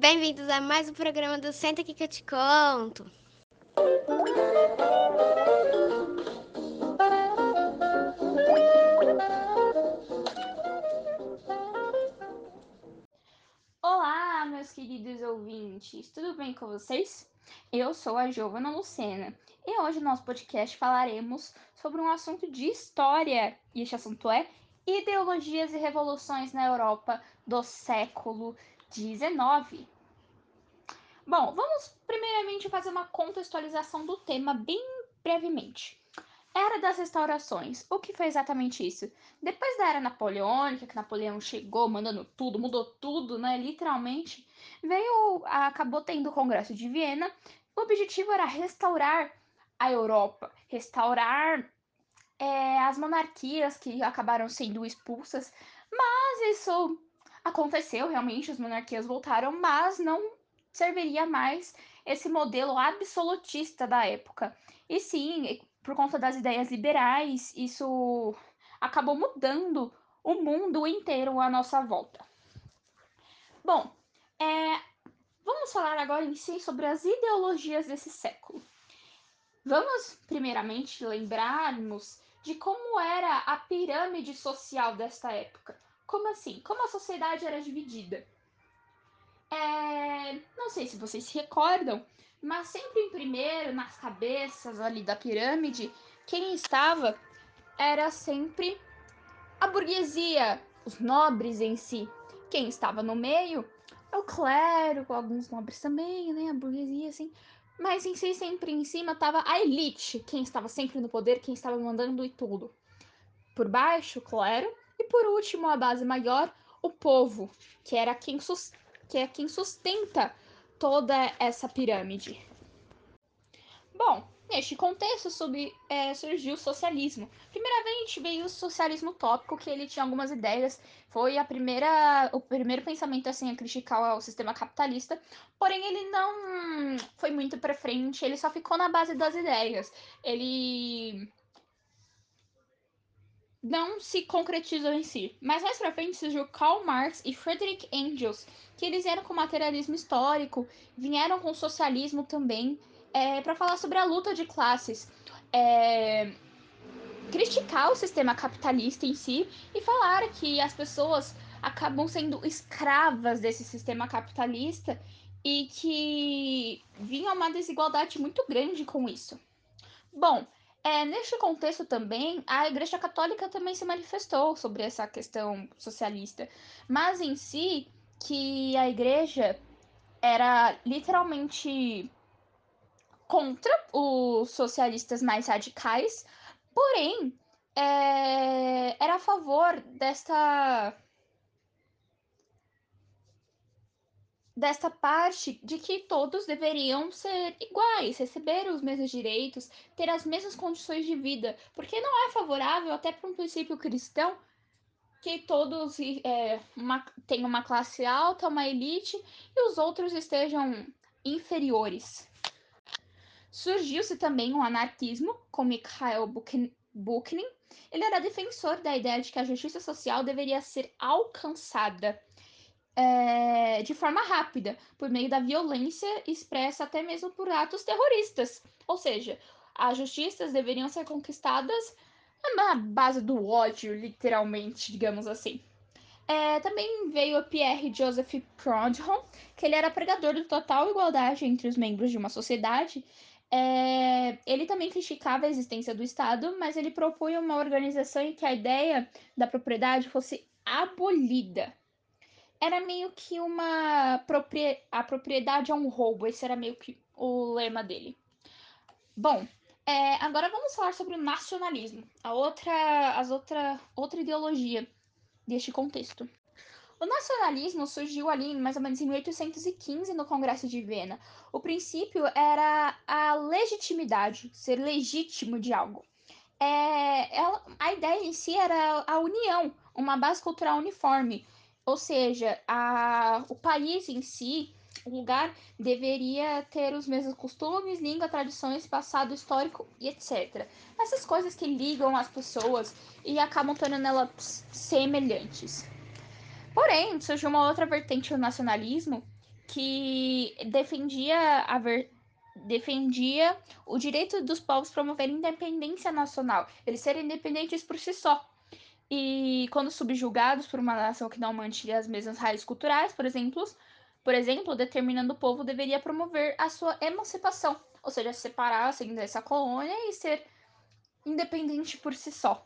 Bem-vindos a mais um programa do Senta aqui que eu te conto. Olá, meus queridos ouvintes, tudo bem com vocês? Eu sou a Giovana Lucena e hoje no nosso podcast falaremos sobre um assunto de história, e este assunto é ideologias e revoluções na Europa do século XIX. Bom, vamos primeiramente fazer uma contextualização do tema bem brevemente. Era das restaurações. O que foi exatamente isso? Depois da era napoleônica, que Napoleão chegou mandando tudo, mudou tudo, né? Literalmente, veio, acabou tendo o Congresso de Viena. O objetivo era restaurar a Europa, restaurar é, as monarquias que acabaram sendo expulsas, mas isso aconteceu realmente, as monarquias voltaram, mas não serviria mais esse modelo absolutista da época. E sim, por conta das ideias liberais, isso acabou mudando o mundo inteiro à nossa volta. Bom, é, vamos falar agora em si sobre as ideologias desse século. Vamos, primeiramente, lembrarmos de como era a pirâmide social desta época. Como assim? Como a sociedade era dividida? É... Não sei se vocês se recordam, mas sempre em primeiro, nas cabeças ali da pirâmide, quem estava era sempre a burguesia, os nobres em si. Quem estava no meio é o clero, alguns nobres também, né? A burguesia, assim. Mas em si, sempre em cima, estava a elite, quem estava sempre no poder, quem estava mandando e tudo. Por baixo, o clero. E por último, a base maior, o povo, que era quem, que é quem sustenta toda essa pirâmide. Bom, neste contexto sub, é, surgiu o socialismo. Primeiramente veio o socialismo utópico, que ele tinha algumas ideias. Foi a primeira, o primeiro pensamento assim a criticar o sistema capitalista. Porém, ele não foi muito para frente. Ele só ficou na base das ideias. Ele não se concretizou em si. Mas mais pra frente surgiu Karl Marx e Friedrich Engels, que eles vieram com materialismo histórico, vieram com socialismo também, é, para falar sobre a luta de classes. É, criticar o sistema capitalista em si e falar que as pessoas acabam sendo escravas desse sistema capitalista e que vinha uma desigualdade muito grande com isso. Bom, é, neste contexto também, a Igreja Católica também se manifestou sobre essa questão socialista, mas em si, que a Igreja era literalmente contra os socialistas mais radicais, porém, é, era a favor desta desta parte de que todos deveriam ser iguais, receber os mesmos direitos, ter as mesmas condições de vida, porque não é favorável, até para um princípio cristão, que todos é, uma, tenham uma classe alta, uma elite, e os outros estejam inferiores. Surgiu-se também um anarquismo, com Mikhail Bakhtin. Ele era defensor da ideia de que a justiça social deveria ser alcançada é, de forma rápida, por meio da violência expressa até mesmo por atos terroristas. Ou seja, as justiças deveriam ser conquistadas na base do ódio, literalmente, digamos assim. É, também veio Pierre Joseph Proudhon, que ele era pregador de total igualdade entre os membros de uma sociedade. É, ele também criticava a existência do Estado, mas ele propunha uma organização em que a ideia da propriedade fosse abolida era meio que uma a propriedade é um roubo. Esse era meio que o lema dele. Bom, é, agora vamos falar sobre o nacionalismo, a outra, as outra, outra ideologia deste contexto. O nacionalismo surgiu ali mais ou menos em 1815 no Congresso de Viena. O princípio era a legitimidade, ser legítimo de algo. É, a ideia em si era a união, uma base cultural uniforme. Ou seja, a, o país em si, o lugar, deveria ter os mesmos costumes, língua, tradições, passado histórico e etc. Essas coisas que ligam as pessoas e acabam tornando elas semelhantes. Porém, surgiu uma outra vertente do nacionalismo, que defendia a ver... defendia o direito dos povos promover independência nacional, eles serem independentes por si só. E quando subjugados por uma nação que não mantinha as mesmas raízes culturais, por exemplo, por exemplo, determinando o povo deveria promover a sua emancipação, ou seja, separar-se dessa colônia e ser independente por si só.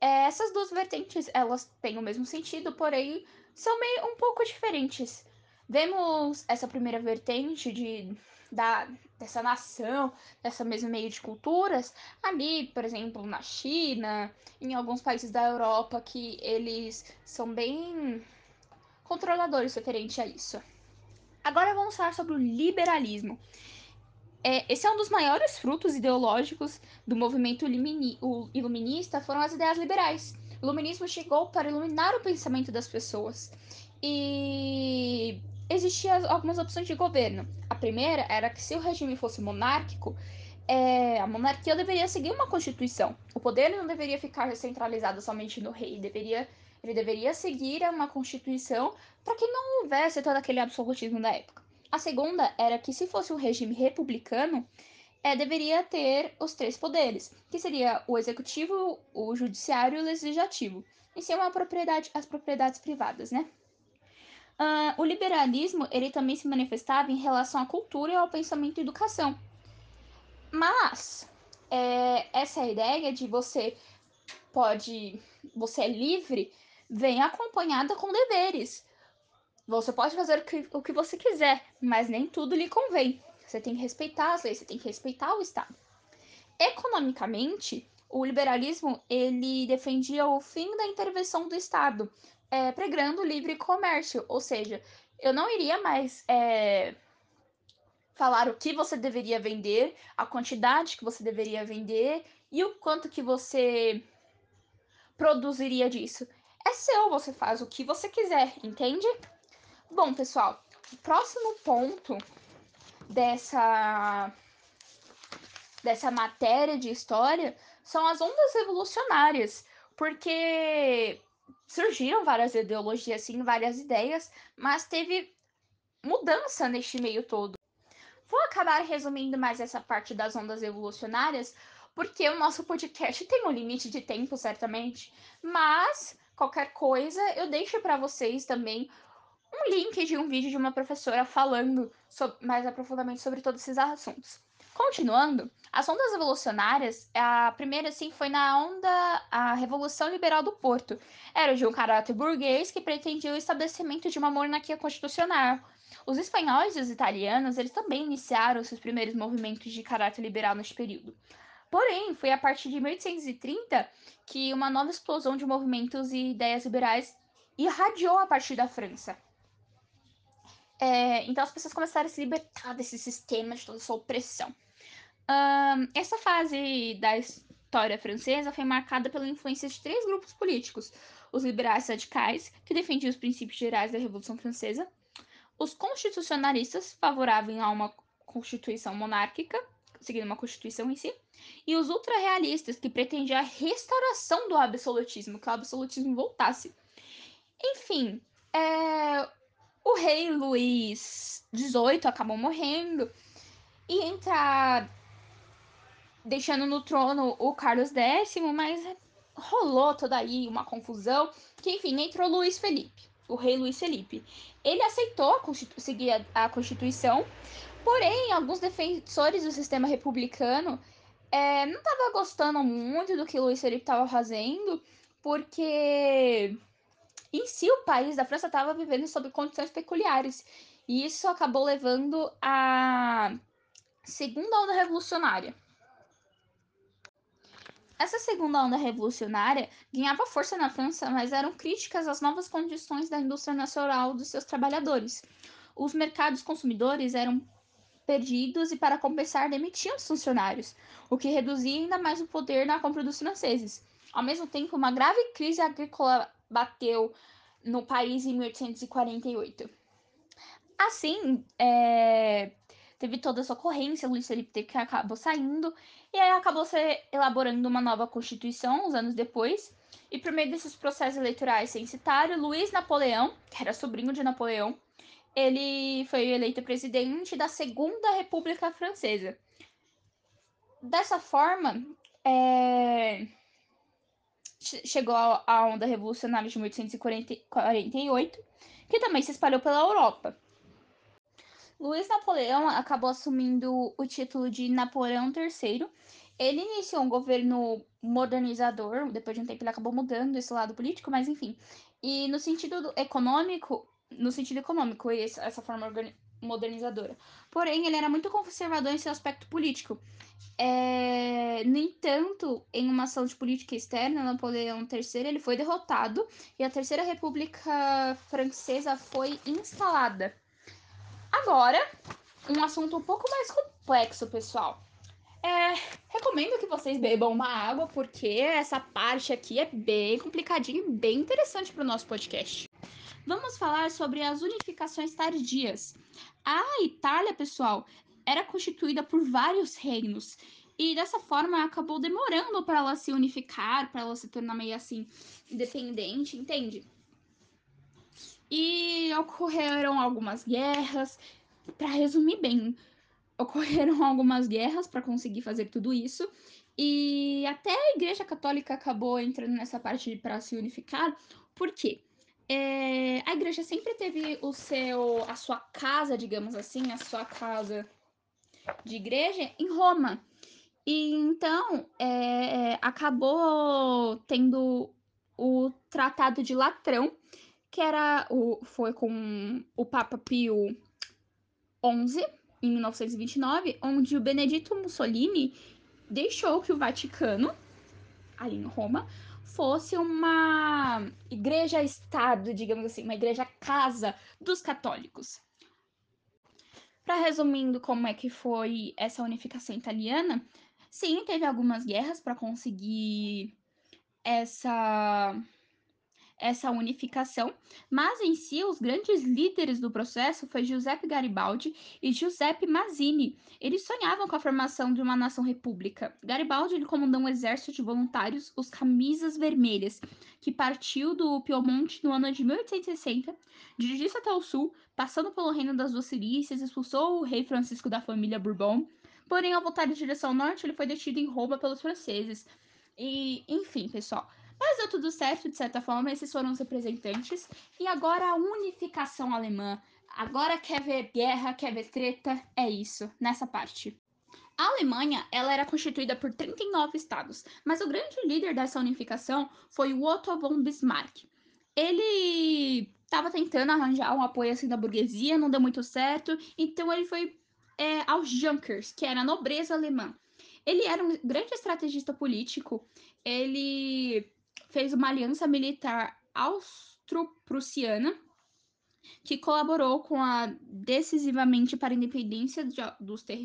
É, essas duas vertentes, elas têm o mesmo sentido, porém são meio um pouco diferentes. Vemos essa primeira vertente de, da, dessa nação, dessa mesmo meio de culturas, ali, por exemplo, na China, em alguns países da Europa, que eles são bem controladores referente a isso. Agora vamos falar sobre o liberalismo. É, esse é um dos maiores frutos ideológicos do movimento iluminista, foram as ideias liberais. O iluminismo chegou para iluminar o pensamento das pessoas. E existiam algumas opções de governo. Primeira era que se o regime fosse monárquico, é, a monarquia deveria seguir uma constituição. O poder não deveria ficar centralizado somente no rei, deveria, ele deveria seguir uma constituição para que não houvesse todo aquele absolutismo da época. A segunda era que, se fosse um regime republicano, é, deveria ter os três poderes, que seria o executivo, o judiciário e o legislativo. E sim uma propriedade, as propriedades privadas, né? Uh, o liberalismo ele também se manifestava em relação à cultura e ao pensamento e educação. Mas é, essa ideia de você pode, você é livre, vem acompanhada com deveres. Você pode fazer o que, o que você quiser, mas nem tudo lhe convém. Você tem que respeitar as leis, você tem que respeitar o Estado. Economicamente, o liberalismo ele defendia o fim da intervenção do Estado, é, pregando livre comércio, ou seja, eu não iria mais é, falar o que você deveria vender, a quantidade que você deveria vender e o quanto que você produziria disso. É seu, você faz o que você quiser, entende? Bom, pessoal, o próximo ponto dessa dessa matéria de história são as ondas revolucionárias, porque surgiram várias ideologias, sim, várias ideias, mas teve mudança neste meio todo. Vou acabar resumindo mais essa parte das ondas revolucionárias, porque o nosso podcast tem um limite de tempo, certamente, mas qualquer coisa eu deixo para vocês também um link de um vídeo de uma professora falando sobre, mais aprofundadamente sobre todos esses assuntos. Continuando, as ondas evolucionárias, a primeira assim foi na onda a Revolução Liberal do Porto. Era de um caráter burguês que pretendia o estabelecimento de uma monarquia constitucional. Os espanhóis e os italianos, eles também iniciaram seus primeiros movimentos de caráter liberal neste período. Porém, foi a partir de 1830 que uma nova explosão de movimentos e ideias liberais irradiou a partir da França. É, então as pessoas começaram a se libertar desse sistema de toda essa opressão. Um, essa fase da história francesa foi marcada pela influência de três grupos políticos: os liberais radicais, que defendiam os princípios gerais da Revolução Francesa, os constitucionalistas, favoráveis a uma constituição monárquica, seguindo uma constituição em si, e os ultrarrealistas, que pretendiam a restauração do absolutismo, que o absolutismo voltasse. Enfim, é, o rei Luís XVIII acabou morrendo e entra deixando no trono o Carlos X, mas rolou toda aí uma confusão, que enfim, entrou Luís Felipe, o rei Luís Felipe. Ele aceitou seguir a, a Constituição, porém, alguns defensores do sistema republicano é, não estavam gostando muito do que Luís Felipe estava fazendo, porque em si, o país da França estava vivendo sob condições peculiares. E isso acabou levando à segunda onda revolucionária. Essa segunda onda revolucionária ganhava força na França, mas eram críticas às novas condições da indústria nacional dos seus trabalhadores. Os mercados consumidores eram perdidos e, para compensar, demitiam os funcionários, o que reduzia ainda mais o poder na compra dos franceses. Ao mesmo tempo, uma grave crise agrícola bateu no país em 1848. Assim, é, teve toda essa ocorrência, Luiz Felipe que acabou saindo, e aí acabou se elaborando uma nova constituição uns anos depois. E por meio desses processos eleitorais censitários, Luiz Napoleão, que era sobrinho de Napoleão, ele foi eleito presidente da Segunda República Francesa. Dessa forma, é... chegou a onda revolucionária de 1848, que também se espalhou pela Europa. Luiz Napoleão acabou assumindo o título de Napoleão III. Ele iniciou um governo modernizador, depois de um tempo ele acabou mudando esse lado político, mas enfim. E no sentido econômico, no sentido econômico, essa forma modernizadora. Porém, ele era muito conservador em seu aspecto político. É... No entanto, em uma ação de política externa, Napoleão III ele foi derrotado e a Terceira República Francesa foi instalada. Agora, um assunto um pouco mais complexo, pessoal. É, recomendo que vocês bebam uma água, porque essa parte aqui é bem complicadinha e bem interessante para o nosso podcast. Vamos falar sobre as unificações tardias. A Itália, pessoal, era constituída por vários reinos. E dessa forma acabou demorando para ela se unificar, para ela se tornar meio assim independente, entende? E ocorreram algumas guerras. Para resumir bem, ocorreram algumas guerras para conseguir fazer tudo isso. E até a Igreja Católica acabou entrando nessa parte para se unificar. Por quê? É, a igreja sempre teve o seu, a sua casa, digamos assim, a sua casa de igreja em Roma. E então é, acabou tendo o Tratado de Latrão, que era o, foi com o Papa Pio XI, em 1929, onde o Benedito Mussolini deixou que o Vaticano, ali em Roma, fosse uma igreja-estado, digamos assim, uma igreja-casa dos católicos. Para resumindo como é que foi essa unificação italiana, sim, teve algumas guerras para conseguir essa essa unificação, mas em si os grandes líderes do processo foi Giuseppe Garibaldi e Giuseppe Mazzini. Eles sonhavam com a formação de uma nação república. Garibaldi ele comandou um exército de voluntários, os Camisas Vermelhas, que partiu do Piemonte no ano de 1860, dirigiu-se até o sul, passando pelo reino das Duas Cilícias, expulsou o rei Francisco da família Bourbon. Porém, ao voltar em direção ao norte, ele foi detido em Roma pelos franceses. E, enfim, pessoal, mas deu tudo certo, de certa forma, esses foram os representantes. E agora a unificação alemã. Agora quer ver guerra, quer ver treta, é isso, nessa parte. A Alemanha ela era constituída por 39 estados, mas o grande líder dessa unificação foi o Otto von Bismarck. Ele estava tentando arranjar um apoio assim da burguesia, não deu muito certo, então ele foi é, aos Junkers, que era a nobreza alemã. Ele era um grande estrategista político, ele fez uma aliança militar austro-prussiana que colaborou com a decisivamente para a independência de,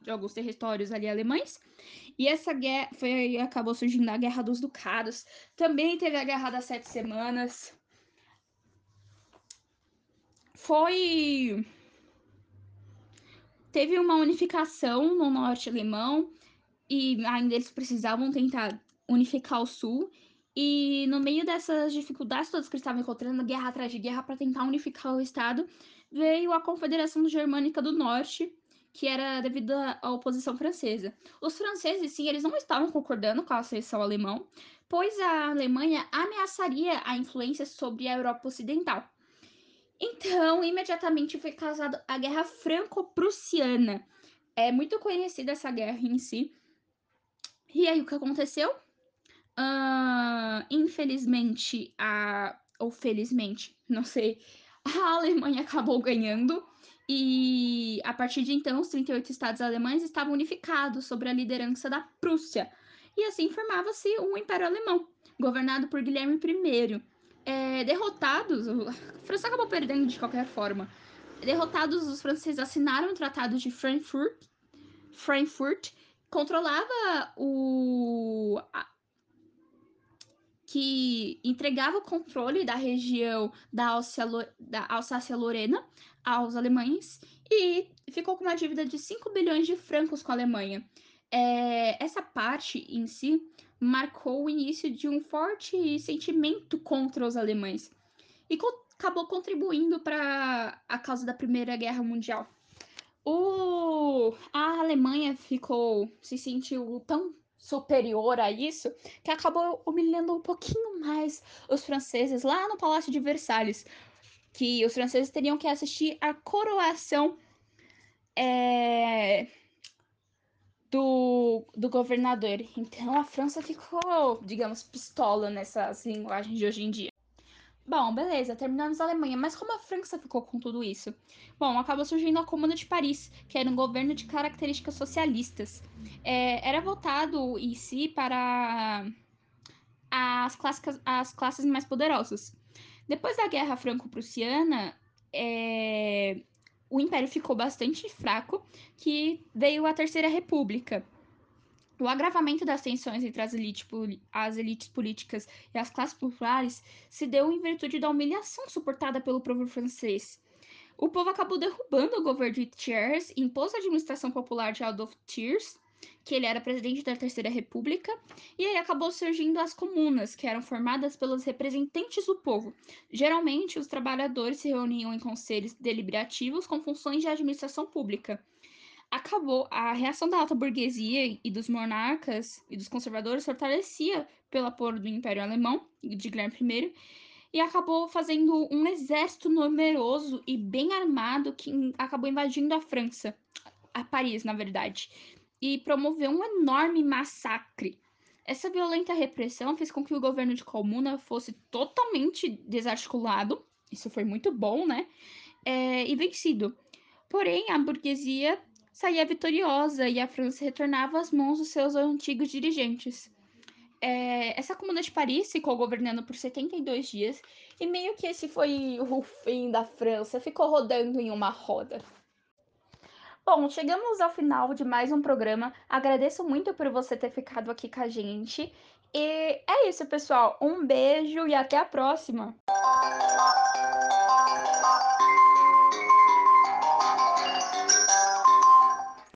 de alguns territórios ali alemães. E essa guerra foi acabou surgindo a Guerra dos Ducados. Também teve a Guerra das Sete Semanas. Foi teve uma unificação no norte alemão e ainda eles precisavam tentar unificar o sul e no meio dessas dificuldades todas que eles estavam encontrando, guerra atrás de guerra, para tentar unificar o Estado, veio a Confederação Germânica do Norte, que era devido à oposição francesa. Os franceses, sim, eles não estavam concordando com a seleção alemã, pois a Alemanha ameaçaria a influência sobre a Europa Ocidental. Então, imediatamente foi causada a Guerra Franco-Prussiana. É muito conhecida essa guerra em si. E aí, o que aconteceu? Uh, infelizmente, a, ou felizmente, não sei, a Alemanha acabou ganhando. E a partir de então, os 38 estados alemães estavam unificados sobre a liderança da Prússia. E assim formava-se um Império Alemão, governado por Guilherme I. É, derrotados, a França acabou perdendo de qualquer forma. Derrotados, os franceses assinaram o Tratado de Frankfurt, Frankfurt controlava o, que entregava o controle da região da, Alsácia-Lorena aos alemães e ficou com uma dívida de 5 bilhões de francos com a Alemanha. É, essa parte em si marcou o início de um forte sentimento contra os alemães. E co acabou contribuindo para a causa da Primeira Guerra Mundial. O... A Alemanha ficou se sentiu tão superior a isso que acabou humilhando um pouquinho mais os franceses lá no Palácio de Versalhes, que os franceses teriam que assistir a coroação é, do, do governador. Então a França ficou, digamos, pistola nessas linguagens de hoje em dia. Bom, beleza, terminamos a Alemanha, mas como a França ficou com tudo isso? Bom, acabou surgindo a Comuna de Paris, que era um governo de características socialistas. É, era voltado em si para as, clássicas, as classes mais poderosas. Depois da Guerra Franco-Prussiana, é, o Império ficou bastante fraco, que veio a Terceira República. O agravamento das tensões entre as elites, as elites, políticas e as classes populares se deu em virtude da humilhação suportada pelo povo francês. O povo acabou derrubando o governo de Thiers, impôs a administração popular de Adolphe Thiers, que ele era presidente da Terceira República, e aí acabou surgindo as comunas, que eram formadas pelos representantes do povo. Geralmente, os trabalhadores se reuniam em conselhos deliberativos com funções de administração pública. Acabou a reação da alta burguesia e dos monarcas e dos conservadores fortalecia pelo apoio do Império Alemão de Guilherme I e acabou fazendo um exército numeroso e bem armado que acabou invadindo a França, a Paris, na verdade e promoveu um enorme massacre. Essa violenta repressão fez com que o governo de Comuna fosse totalmente desarticulado, isso foi muito bom, né? É, e vencido. Porém, a burguesia saía vitoriosa e a França retornava às mãos dos seus antigos dirigentes. É, essa comuna de Paris ficou governando por 72 dias e meio que esse foi o fim da França, ficou rodando em uma roda. Bom, chegamos ao final de mais um programa. Agradeço muito por você ter ficado aqui com a gente. E é isso, pessoal. Um beijo e até a próxima!